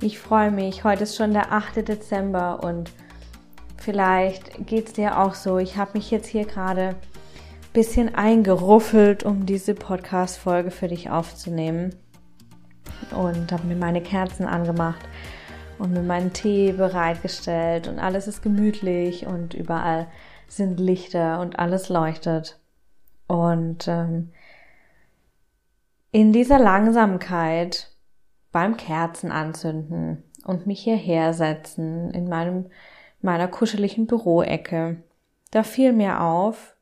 Ich freue mich. Heute ist schon der 8. Dezember und vielleicht geht es dir auch so. Ich habe mich jetzt hier gerade ein bisschen eingeruffelt, um diese Podcast-Folge für dich aufzunehmen. Und habe mir meine Kerzen angemacht und mir meinen Tee bereitgestellt und alles ist gemütlich und überall sind Lichter und alles leuchtet. Und ähm, in dieser Langsamkeit beim Kerzen anzünden und mich hierher setzen in meinem, meiner kuscheligen Büroecke, da fiel mir auf,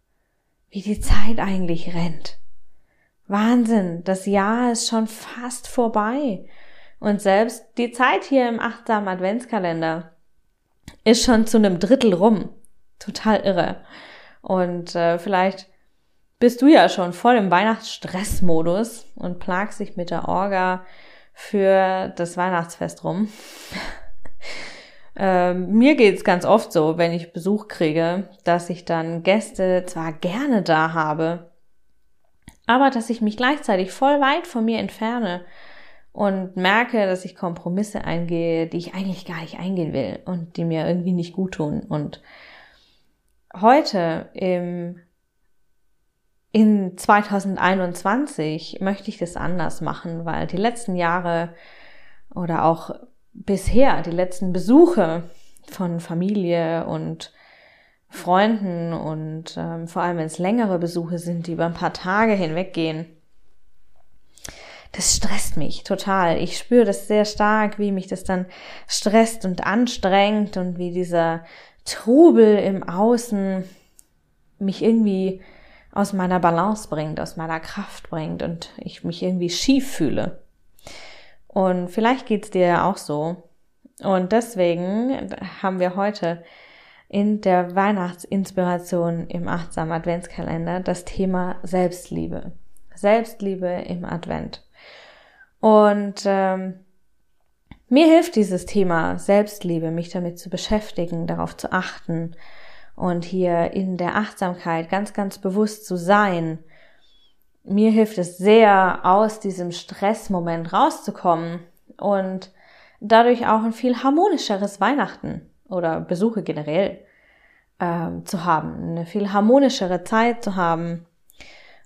wie die Zeit eigentlich rennt. Wahnsinn, das Jahr ist schon fast vorbei. Und selbst die Zeit hier im achtsamen Adventskalender ist schon zu einem Drittel rum. Total irre. Und äh, vielleicht bist du ja schon voll im Weihnachtsstressmodus und plagst dich mit der Orga für das Weihnachtsfest rum. ähm, mir geht's ganz oft so, wenn ich Besuch kriege, dass ich dann Gäste zwar gerne da habe, aber dass ich mich gleichzeitig voll weit von mir entferne und merke, dass ich Kompromisse eingehe, die ich eigentlich gar nicht eingehen will und die mir irgendwie nicht gut tun. Und heute im in 2021 möchte ich das anders machen, weil die letzten Jahre oder auch bisher die letzten Besuche von Familie und Freunden und ähm, vor allem wenn es längere Besuche sind, die über ein paar Tage hinweggehen, das stresst mich total. Ich spüre das sehr stark, wie mich das dann stresst und anstrengt und wie dieser Trubel im Außen mich irgendwie aus meiner Balance bringt, aus meiner Kraft bringt und ich mich irgendwie schief fühle. Und vielleicht geht's dir ja auch so. Und deswegen haben wir heute in der Weihnachtsinspiration im achtsamen Adventskalender das Thema Selbstliebe. Selbstliebe im Advent. Und ähm, mir hilft dieses Thema Selbstliebe, mich damit zu beschäftigen, darauf zu achten, und hier in der Achtsamkeit ganz, ganz bewusst zu sein. Mir hilft es sehr, aus diesem Stressmoment rauszukommen und dadurch auch ein viel harmonischeres Weihnachten oder Besuche generell äh, zu haben, eine viel harmonischere Zeit zu haben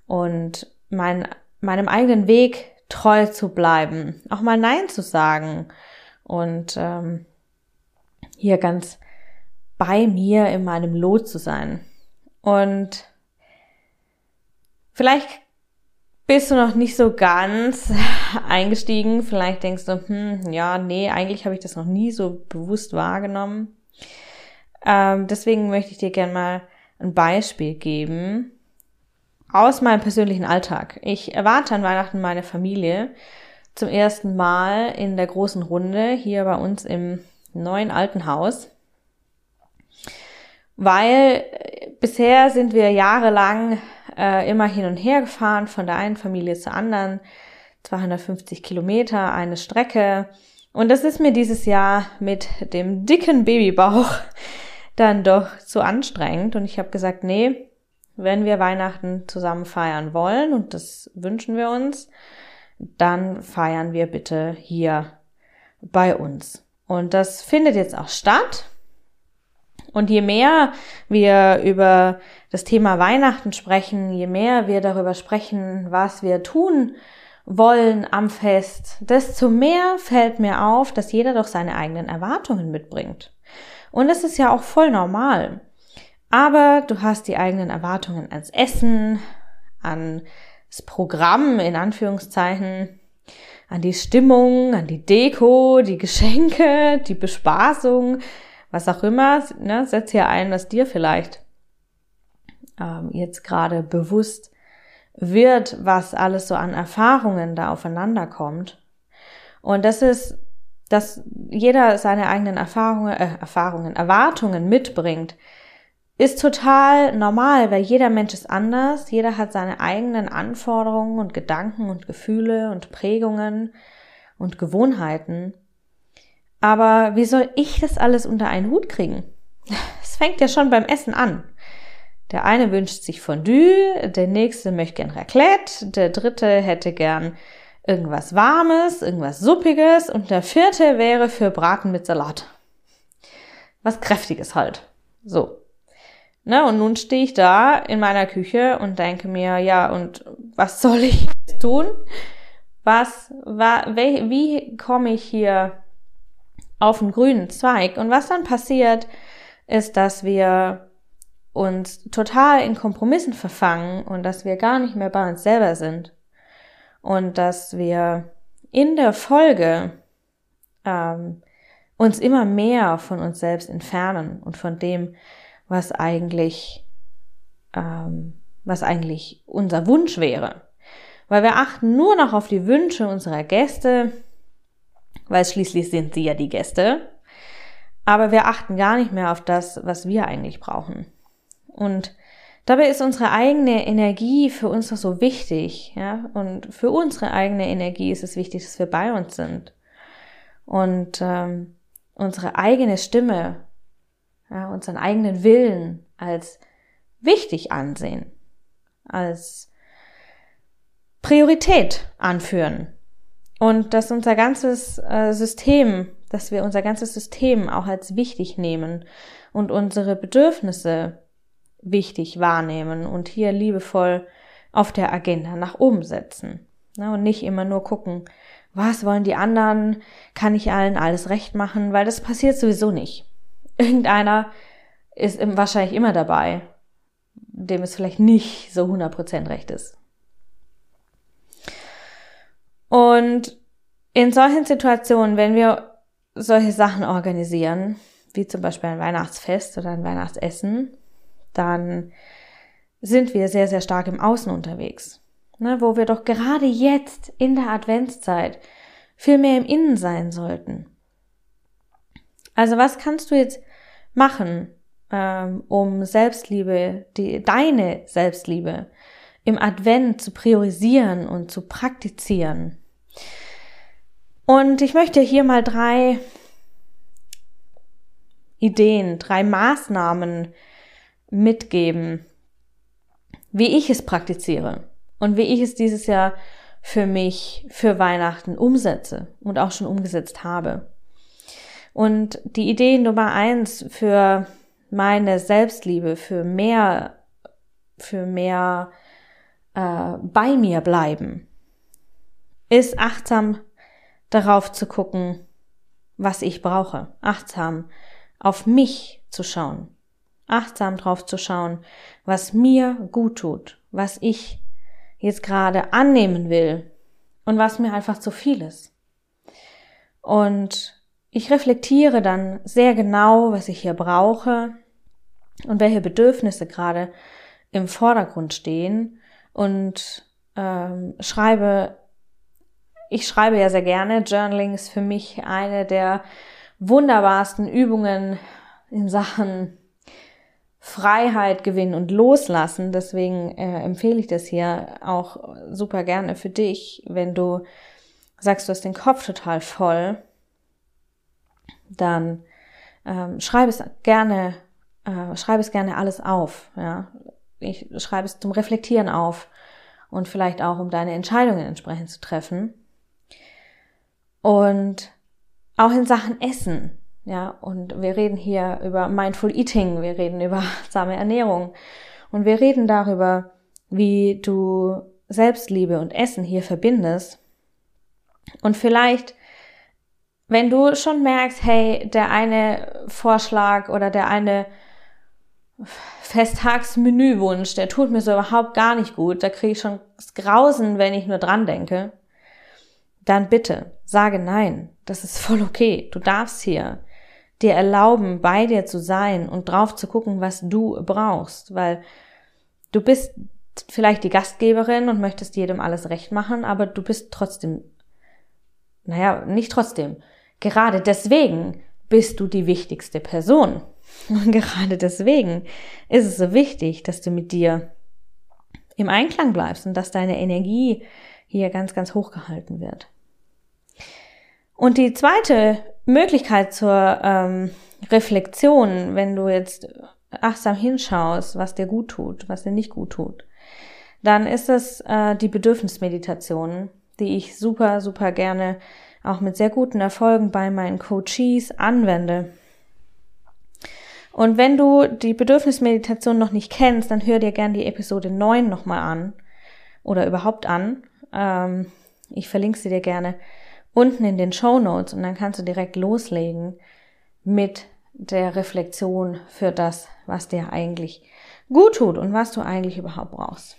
und mein, meinem eigenen Weg treu zu bleiben, auch mal Nein zu sagen und ähm, hier ganz bei mir in meinem Lot zu sein. Und vielleicht bist du noch nicht so ganz eingestiegen. Vielleicht denkst du, hm, ja, nee, eigentlich habe ich das noch nie so bewusst wahrgenommen. Ähm, deswegen möchte ich dir gerne mal ein Beispiel geben aus meinem persönlichen Alltag. Ich erwarte an Weihnachten meine Familie zum ersten Mal in der großen Runde hier bei uns im neuen alten Haus weil äh, bisher sind wir jahrelang äh, immer hin und her gefahren, von der einen Familie zur anderen, 250 Kilometer, eine Strecke. Und das ist mir dieses Jahr mit dem dicken Babybauch dann doch zu anstrengend. Und ich habe gesagt, nee, wenn wir Weihnachten zusammen feiern wollen, und das wünschen wir uns, dann feiern wir bitte hier bei uns. Und das findet jetzt auch statt. Und je mehr wir über das Thema Weihnachten sprechen, je mehr wir darüber sprechen, was wir tun wollen am Fest, desto mehr fällt mir auf, dass jeder doch seine eigenen Erwartungen mitbringt. Und es ist ja auch voll normal. Aber du hast die eigenen Erwartungen ans Essen, an das Programm in Anführungszeichen, an die Stimmung, an die Deko, die Geschenke, die Bespaßung, was auch immer. Ne, setz hier ein, was dir vielleicht ähm, jetzt gerade bewusst wird, was alles so an Erfahrungen da aufeinander kommt. Und das ist, dass jeder seine eigenen Erfahrungen, äh, Erfahrungen, Erwartungen mitbringt, ist total normal, weil jeder Mensch ist anders, jeder hat seine eigenen Anforderungen und Gedanken und Gefühle und Prägungen und Gewohnheiten. Aber wie soll ich das alles unter einen Hut kriegen? Es fängt ja schon beim Essen an. Der eine wünscht sich Fondue, der nächste möchte gern Raclette, der dritte hätte gern irgendwas Warmes, irgendwas Suppiges und der vierte wäre für Braten mit Salat. Was Kräftiges halt. So. Ne, und nun stehe ich da in meiner Küche und denke mir, ja, und was soll ich tun? Was, wa, wie komme ich hier auf einen grünen Zweig? Und was dann passiert, ist, dass wir uns total in Kompromissen verfangen und dass wir gar nicht mehr bei uns selber sind und dass wir in der Folge ähm, uns immer mehr von uns selbst entfernen und von dem, was eigentlich, ähm, was eigentlich unser Wunsch wäre. Weil wir achten nur noch auf die Wünsche unserer Gäste, weil schließlich sind sie ja die Gäste, aber wir achten gar nicht mehr auf das, was wir eigentlich brauchen. Und dabei ist unsere eigene Energie für uns doch so wichtig, ja. Und für unsere eigene Energie ist es wichtig, dass wir bei uns sind. Und ähm, unsere eigene Stimme, ja, unseren eigenen Willen als wichtig ansehen, als Priorität anführen. Und dass unser ganzes äh, System, dass wir unser ganzes System auch als wichtig nehmen und unsere Bedürfnisse wichtig wahrnehmen und hier liebevoll auf der Agenda nach oben setzen. Ne, und nicht immer nur gucken, was wollen die anderen, kann ich allen alles recht machen, weil das passiert sowieso nicht. Irgendeiner ist wahrscheinlich immer dabei, dem es vielleicht nicht so 100% recht ist. Und in solchen Situationen, wenn wir solche Sachen organisieren, wie zum Beispiel ein Weihnachtsfest oder ein Weihnachtsessen, dann sind wir sehr, sehr stark im Außen unterwegs. Ne, wo wir doch gerade jetzt in der Adventszeit viel mehr im Innen sein sollten. Also was kannst du jetzt machen, ähm, um Selbstliebe, die, deine Selbstliebe im Advent zu priorisieren und zu praktizieren? Und ich möchte hier mal drei Ideen, drei Maßnahmen mitgeben, wie ich es praktiziere und wie ich es dieses Jahr für mich für Weihnachten umsetze und auch schon umgesetzt habe. Und die Idee Nummer eins für meine Selbstliebe, für mehr, für mehr äh, bei mir bleiben, ist achtsam darauf zu gucken, was ich brauche, achtsam auf mich zu schauen, achtsam drauf zu schauen, was mir gut tut, was ich jetzt gerade annehmen will und was mir einfach zu viel ist. Und ich reflektiere dann sehr genau, was ich hier brauche und welche Bedürfnisse gerade im Vordergrund stehen und ähm, schreibe, ich schreibe ja sehr gerne. Journaling ist für mich eine der wunderbarsten Übungen in Sachen Freiheit gewinnen und loslassen. Deswegen äh, empfehle ich das hier auch super gerne für dich, wenn du sagst, du hast den Kopf total voll, dann ähm, schreib es gerne, äh, schreib es gerne alles auf. Ja, ich schreibe es zum Reflektieren auf und vielleicht auch, um deine Entscheidungen entsprechend zu treffen. Und auch in Sachen Essen. Ja, und wir reden hier über Mindful Eating, wir reden über same Ernährung. Und wir reden darüber, wie du Selbstliebe und Essen hier verbindest. Und vielleicht, wenn du schon merkst, hey, der eine Vorschlag oder der eine Festtagsmenüwunsch, der tut mir so überhaupt gar nicht gut, da kriege ich schon das Grausen, wenn ich nur dran denke, dann bitte sage nein. Das ist voll okay. Du darfst hier dir erlauben, bei dir zu sein und drauf zu gucken, was du brauchst, weil du bist vielleicht die Gastgeberin und möchtest jedem alles recht machen, aber du bist trotzdem, naja, nicht trotzdem. Gerade deswegen bist du die wichtigste Person. Und gerade deswegen ist es so wichtig, dass du mit dir im Einklang bleibst und dass deine Energie hier ganz, ganz hoch gehalten wird. Und die zweite Möglichkeit zur ähm, Reflexion, wenn du jetzt achtsam hinschaust, was dir gut tut, was dir nicht gut tut, dann ist es äh, die Bedürfnismeditation, die ich super, super gerne auch mit sehr guten Erfolgen bei meinen Coaches anwende. Und wenn du die Bedürfnismeditation noch nicht kennst, dann hör dir gerne die Episode 9 nochmal an oder überhaupt an. Ähm, ich verlinke sie dir gerne unten in den Show Notes und dann kannst du direkt loslegen mit der Reflexion für das, was dir eigentlich gut tut und was du eigentlich überhaupt brauchst.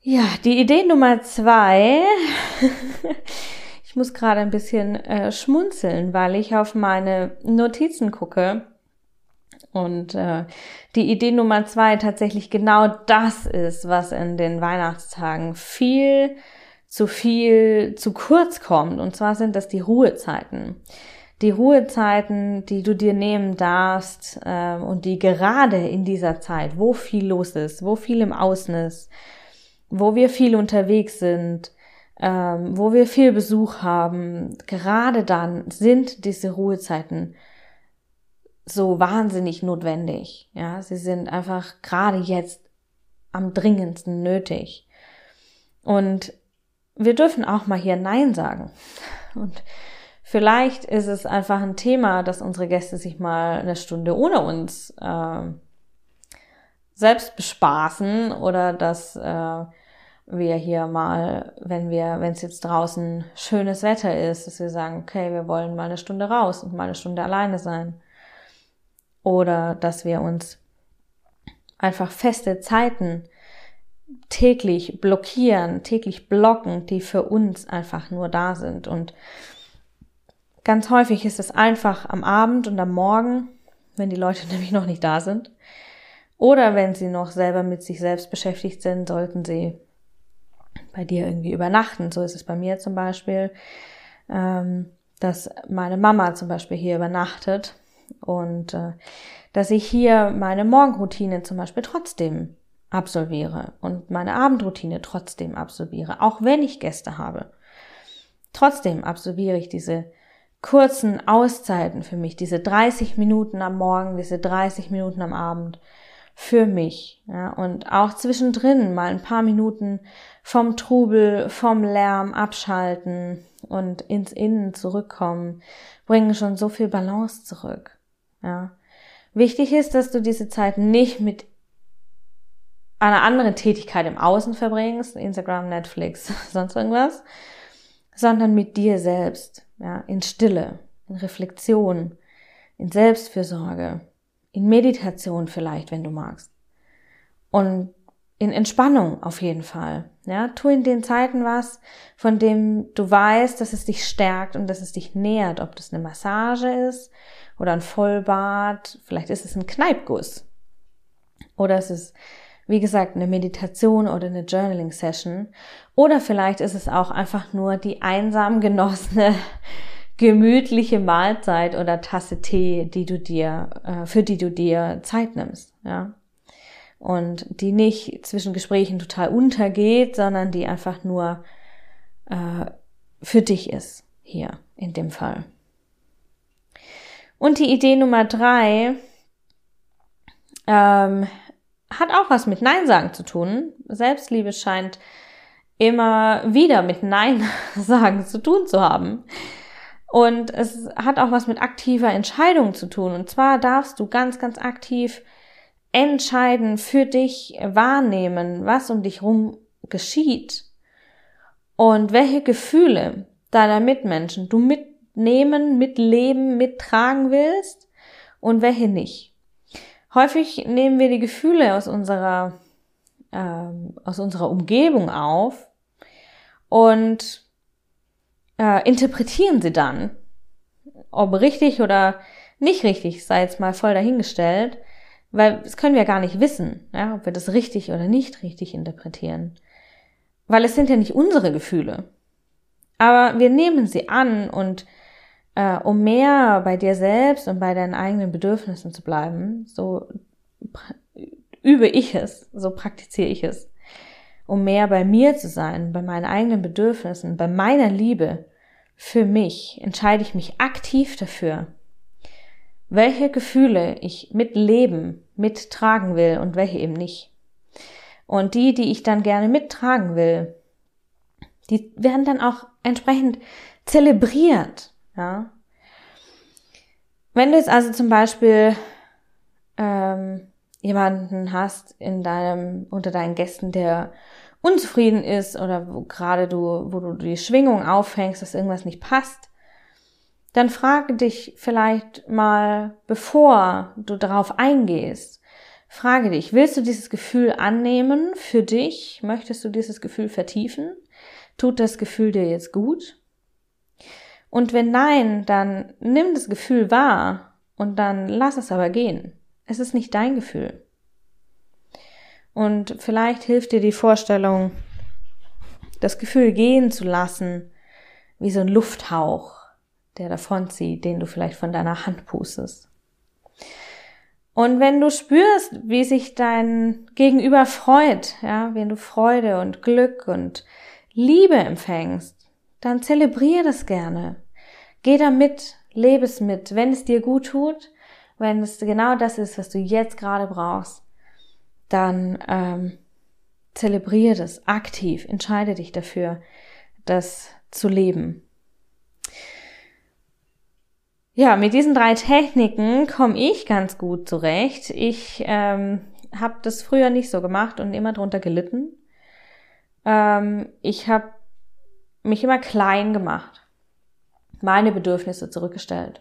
Ja, die Idee Nummer zwei. ich muss gerade ein bisschen äh, schmunzeln, weil ich auf meine Notizen gucke und äh, die Idee Nummer zwei tatsächlich genau das ist, was in den Weihnachtstagen viel zu viel zu kurz kommt. Und zwar sind das die Ruhezeiten. Die Ruhezeiten, die du dir nehmen darfst äh, und die gerade in dieser Zeit, wo viel los ist, wo viel im Außen ist, wo wir viel unterwegs sind, ähm, wo wir viel Besuch haben, gerade dann sind diese Ruhezeiten so wahnsinnig notwendig. Ja, sie sind einfach gerade jetzt am dringendsten nötig. Und wir dürfen auch mal hier Nein sagen. Und vielleicht ist es einfach ein Thema, dass unsere Gäste sich mal eine Stunde ohne uns äh, selbst bespaßen oder dass äh, wir hier mal, wenn wir, wenn es jetzt draußen schönes Wetter ist, dass wir sagen, okay, wir wollen mal eine Stunde raus und mal eine Stunde alleine sein. Oder dass wir uns einfach feste Zeiten täglich blockieren, täglich blocken, die für uns einfach nur da sind. Und ganz häufig ist es einfach am Abend und am Morgen, wenn die Leute nämlich noch nicht da sind. Oder wenn sie noch selber mit sich selbst beschäftigt sind, sollten sie bei dir irgendwie übernachten. So ist es bei mir zum Beispiel, ähm, dass meine Mama zum Beispiel hier übernachtet und äh, dass ich hier meine Morgenroutine zum Beispiel trotzdem absolviere und meine Abendroutine trotzdem absolviere, auch wenn ich Gäste habe. Trotzdem absolviere ich diese kurzen Auszeiten für mich, diese 30 Minuten am Morgen, diese 30 Minuten am Abend für mich. Ja, und auch zwischendrin mal ein paar Minuten vom Trubel, vom Lärm abschalten und ins Innen zurückkommen, bringen schon so viel Balance zurück. Ja. Wichtig ist, dass du diese Zeit nicht mit einer anderen Tätigkeit im Außen verbringst, Instagram, Netflix, sonst irgendwas, sondern mit dir selbst, ja, in Stille, in Reflexion, in Selbstfürsorge, in Meditation vielleicht, wenn du magst. Und in Entspannung auf jeden Fall. Ja, tu in den Zeiten was, von dem du weißt, dass es dich stärkt und dass es dich nährt, ob das eine Massage ist oder ein Vollbad, vielleicht ist es ein Kneipguss oder es ist wie gesagt, eine Meditation oder eine Journaling Session. Oder vielleicht ist es auch einfach nur die einsam genossene, gemütliche Mahlzeit oder Tasse Tee, die du dir, äh, für die du dir Zeit nimmst, ja. Und die nicht zwischen Gesprächen total untergeht, sondern die einfach nur äh, für dich ist, hier in dem Fall. Und die Idee Nummer drei, ähm, hat auch was mit Nein sagen zu tun. Selbstliebe scheint immer wieder mit Nein sagen zu tun zu haben. Und es hat auch was mit aktiver Entscheidung zu tun. Und zwar darfst du ganz, ganz aktiv entscheiden, für dich wahrnehmen, was um dich rum geschieht und welche Gefühle deiner Mitmenschen du mitnehmen, mitleben, mittragen willst und welche nicht. Häufig nehmen wir die Gefühle aus unserer, ähm, aus unserer Umgebung auf und äh, interpretieren sie dann. Ob richtig oder nicht richtig, sei jetzt mal voll dahingestellt, weil das können wir gar nicht wissen, ja, ob wir das richtig oder nicht richtig interpretieren. Weil es sind ja nicht unsere Gefühle. Aber wir nehmen sie an und äh, um mehr bei dir selbst und bei deinen eigenen Bedürfnissen zu bleiben, so übe ich es, so praktiziere ich es. Um mehr bei mir zu sein, bei meinen eigenen Bedürfnissen, bei meiner Liebe für mich, entscheide ich mich aktiv dafür, welche Gefühle ich mitleben, mittragen will und welche eben nicht. Und die, die ich dann gerne mittragen will, die werden dann auch entsprechend zelebriert. Ja? Wenn du jetzt also zum Beispiel ähm, jemanden hast in deinem, unter deinen Gästen, der unzufrieden ist oder wo gerade du, wo du die Schwingung aufhängst, dass irgendwas nicht passt, dann frage dich vielleicht mal, bevor du darauf eingehst, frage dich, willst du dieses Gefühl annehmen für dich? Möchtest du dieses Gefühl vertiefen? Tut das Gefühl dir jetzt gut? Und wenn nein, dann nimm das Gefühl wahr und dann lass es aber gehen. Es ist nicht dein Gefühl. Und vielleicht hilft dir die Vorstellung, das Gefühl gehen zu lassen, wie so ein Lufthauch, der davonzieht, den du vielleicht von deiner Hand pustest. Und wenn du spürst, wie sich dein Gegenüber freut, ja, wenn du Freude und Glück und Liebe empfängst, dann zelebriere das gerne. Geh da mit, lebe es mit, wenn es dir gut tut, wenn es genau das ist, was du jetzt gerade brauchst, dann ähm, zelebriere das aktiv, entscheide dich dafür, das zu leben. Ja, mit diesen drei Techniken komme ich ganz gut zurecht. Ich ähm, habe das früher nicht so gemacht und immer drunter gelitten. Ähm, ich habe mich immer klein gemacht, meine Bedürfnisse zurückgestellt,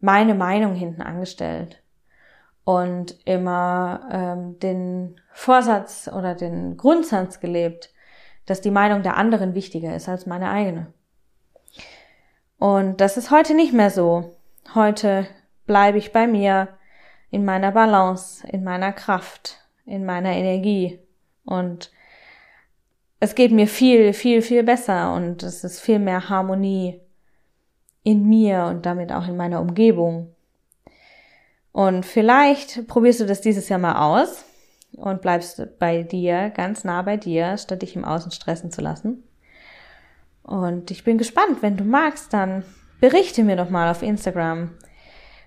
meine Meinung hinten angestellt und immer ähm, den Vorsatz oder den Grundsatz gelebt, dass die Meinung der anderen wichtiger ist als meine eigene. Und das ist heute nicht mehr so. Heute bleibe ich bei mir, in meiner Balance, in meiner Kraft, in meiner Energie. Und es geht mir viel, viel, viel besser und es ist viel mehr Harmonie in mir und damit auch in meiner Umgebung. Und vielleicht probierst du das dieses Jahr mal aus und bleibst bei dir, ganz nah bei dir, statt dich im Außen stressen zu lassen. Und ich bin gespannt, wenn du magst, dann berichte mir doch mal auf Instagram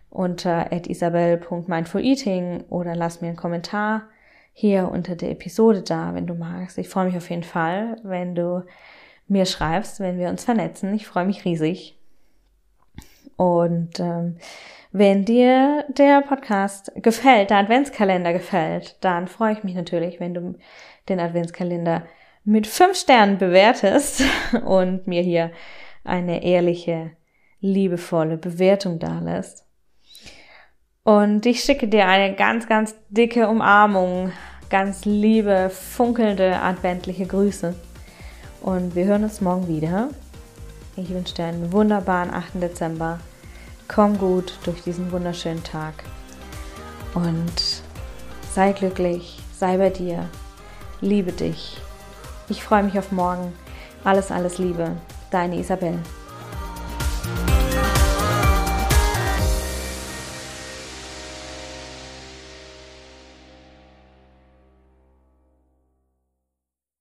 unter isabel.mindfuleating oder lass mir einen Kommentar hier unter der Episode da, wenn du magst. Ich freue mich auf jeden Fall, wenn du mir schreibst, wenn wir uns vernetzen. Ich freue mich riesig. Und ähm, wenn dir der Podcast gefällt, der Adventskalender gefällt, dann freue ich mich natürlich, wenn du den Adventskalender mit fünf Sternen bewertest und mir hier eine ehrliche, liebevolle Bewertung dalässt. Und ich schicke dir eine ganz, ganz dicke Umarmung, ganz liebe, funkelnde, adventliche Grüße. Und wir hören uns morgen wieder. Ich wünsche dir einen wunderbaren 8. Dezember. Komm gut durch diesen wunderschönen Tag. Und sei glücklich, sei bei dir, liebe dich ich freue mich auf morgen. Alles, alles Liebe. Deine Isabel.